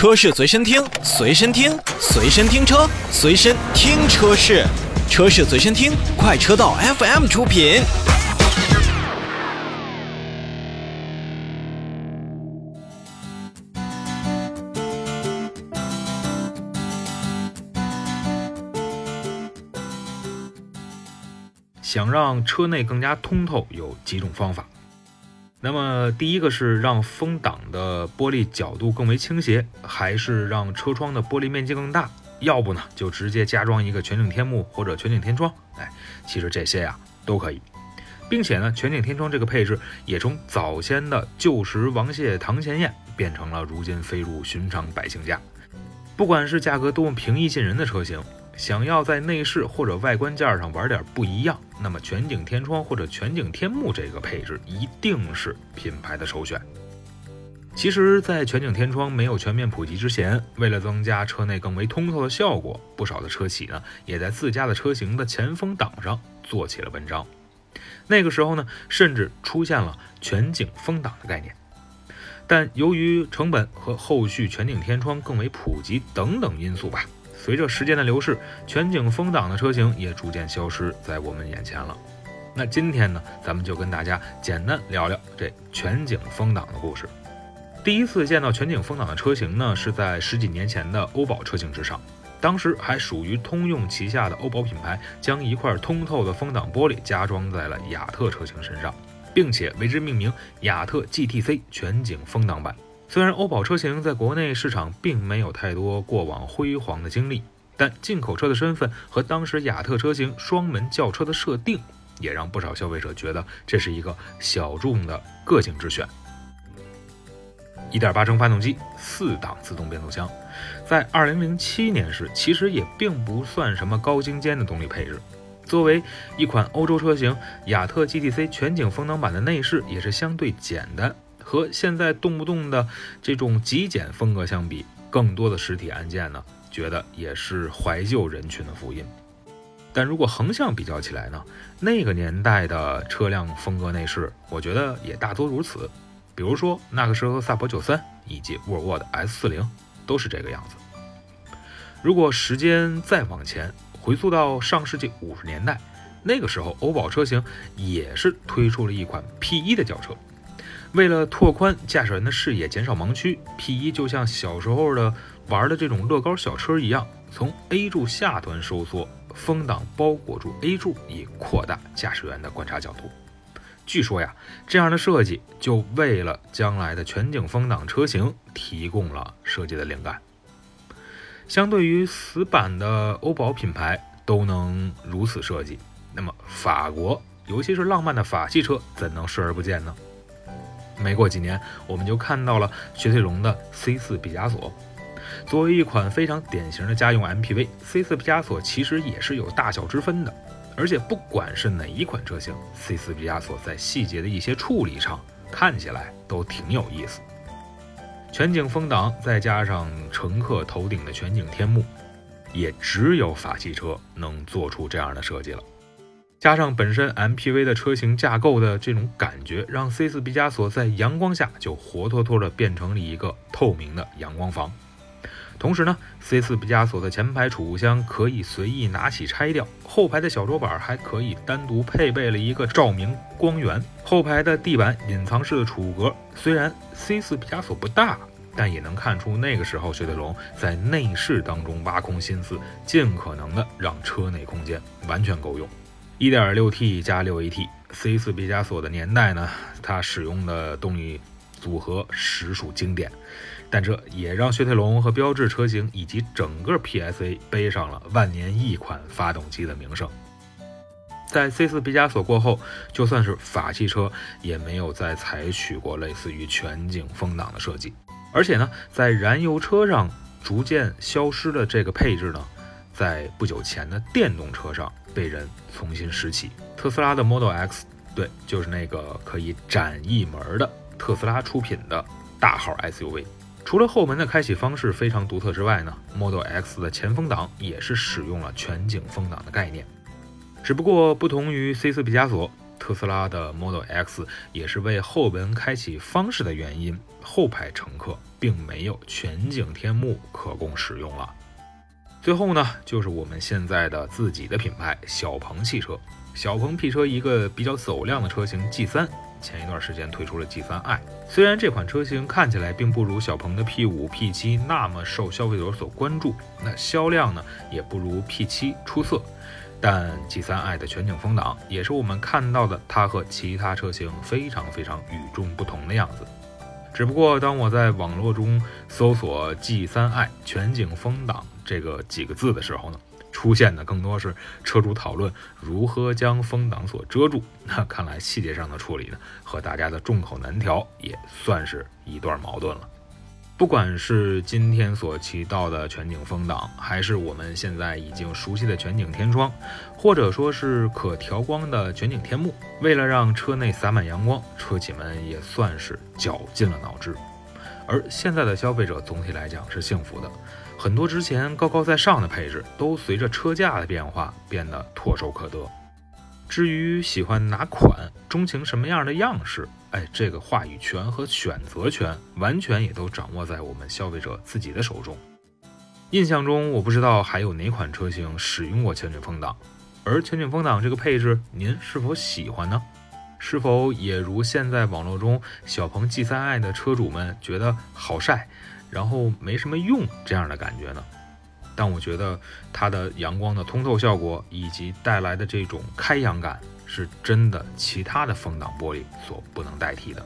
车市随身听，随身听，随身听车，随身听车市，车市随身听，快车道 FM 出品。想让车内更加通透，有几种方法。那么第一个是让风挡的玻璃角度更为倾斜，还是让车窗的玻璃面积更大？要不呢，就直接加装一个全景天幕或者全景天窗。哎，其实这些呀都可以，并且呢，全景天窗这个配置也从早先的旧时王谢堂前燕变成了如今飞入寻常百姓家。不管是价格多么平易近人的车型。想要在内饰或者外观件上玩点不一样，那么全景天窗或者全景天幕这个配置一定是品牌的首选。其实，在全景天窗没有全面普及之前，为了增加车内更为通透的效果，不少的车企呢也在自家的车型的前风挡上做起了文章。那个时候呢，甚至出现了全景风挡的概念。但由于成本和后续全景天窗更为普及等等因素吧。随着时间的流逝，全景风挡的车型也逐渐消失在我们眼前了。那今天呢，咱们就跟大家简单聊聊这全景风挡的故事。第一次见到全景风挡的车型呢，是在十几年前的欧宝车型之上，当时还属于通用旗下的欧宝品牌，将一块通透的风挡玻璃加装在了雅特车型身上，并且为之命名雅特 GTC 全景风挡版。虽然欧宝车型在国内市场并没有太多过往辉煌的经历，但进口车的身份和当时雅特车型双门轿车的设定，也让不少消费者觉得这是一个小众的个性之选。1.8升发动机，四档自动变速箱，在2007年时其实也并不算什么高精尖的动力配置。作为一款欧洲车型，雅特 GTC 全景风挡版的内饰也是相对简单。和现在动不动的这种极简风格相比，更多的实体按键呢，觉得也是怀旧人群的福音。但如果横向比较起来呢，那个年代的车辆风格内饰，我觉得也大多如此。比如说那个时候的萨博九三以及沃尔沃的 S 四零，都是这个样子。如果时间再往前回溯到上世纪五十年代，那个时候欧宝车型也是推出了一款 P 一的轿车。为了拓宽驾驶员的视野，减少盲区，P1 就像小时候的玩的这种乐高小车一样，从 A 柱下端收缩，风挡包裹住 A 柱，以扩大驾驶员的观察角度。据说呀，这样的设计就为了将来的全景风挡车型提供了设计的灵感。相对于死板的欧宝品牌都能如此设计，那么法国，尤其是浪漫的法系车，怎能视而不见呢？没过几年，我们就看到了雪铁龙的 C4 毕加索。作为一款非常典型的家用 MPV，C4 毕加索其实也是有大小之分的。而且不管是哪一款车型，C4 毕加索在细节的一些处理上看起来都挺有意思。全景风挡再加上乘客头顶的全景天幕，也只有法系车能做出这样的设计了。加上本身 MPV 的车型架构的这种感觉，让 C4 毕加索在阳光下就活脱脱的变成了一个透明的阳光房。同时呢，C4 毕加索的前排储物箱可以随意拿起拆掉，后排的小桌板还可以单独配备了一个照明光源，后排的地板隐藏式的储物格。虽然 C4 毕加索不大，但也能看出那个时候雪铁龙在内饰当中挖空心思，尽可能的让车内空间完全够用。1.6T 加 6AT，C4 毕加索的年代呢，它使用的动力组合实属经典，但这也让雪铁龙和标致车型以及整个 PSA 背上了万年一款发动机的名声。在 C4 毕加索过后，就算是法系车也没有再采取过类似于全景风挡的设计，而且呢，在燃油车上逐渐消失的这个配置呢。在不久前的电动车上被人重新拾起，特斯拉的 Model X，对，就是那个可以展翼门的特斯拉出品的大号 SUV。除了后门的开启方式非常独特之外呢，Model X 的前风挡也是使用了全景风挡的概念。只不过不同于 C4 毕加索，特斯拉的 Model X 也是为后门开启方式的原因，后排乘客并没有全景天幕可供使用了。最后呢，就是我们现在的自己的品牌小鹏汽车。小鹏 P 车一个比较走量的车型 G3，前一段时间推出了 G3i。虽然这款车型看起来并不如小鹏的 P5、P7 那么受消费者所关注，那销量呢也不如 P7 出色。但 G3i 的全景风挡也是我们看到的它和其他车型非常非常与众不同的样子。只不过当我在网络中搜索 G3i 全景风挡这个几个字的时候呢，出现的更多是车主讨论如何将风挡所遮住。那看来细节上的处理呢，和大家的众口难调也算是一段矛盾了。不管是今天所提到的全景风挡，还是我们现在已经熟悉的全景天窗，或者说是可调光的全景天幕，为了让车内洒满阳光，车企们也算是绞尽了脑汁。而现在的消费者总体来讲是幸福的，很多之前高高在上的配置，都随着车价的变化变得唾手可得。至于喜欢哪款，钟情什么样的样式，哎，这个话语权和选择权完全也都掌握在我们消费者自己的手中。印象中，我不知道还有哪款车型使用过全景风挡，而全景风挡这个配置，您是否喜欢呢？是否也如现在网络中小鹏 G3i 的车主们觉得好晒，然后没什么用这样的感觉呢？但我觉得它的阳光的通透效果以及带来的这种开阳感，是真的其他的风挡玻璃所不能代替的。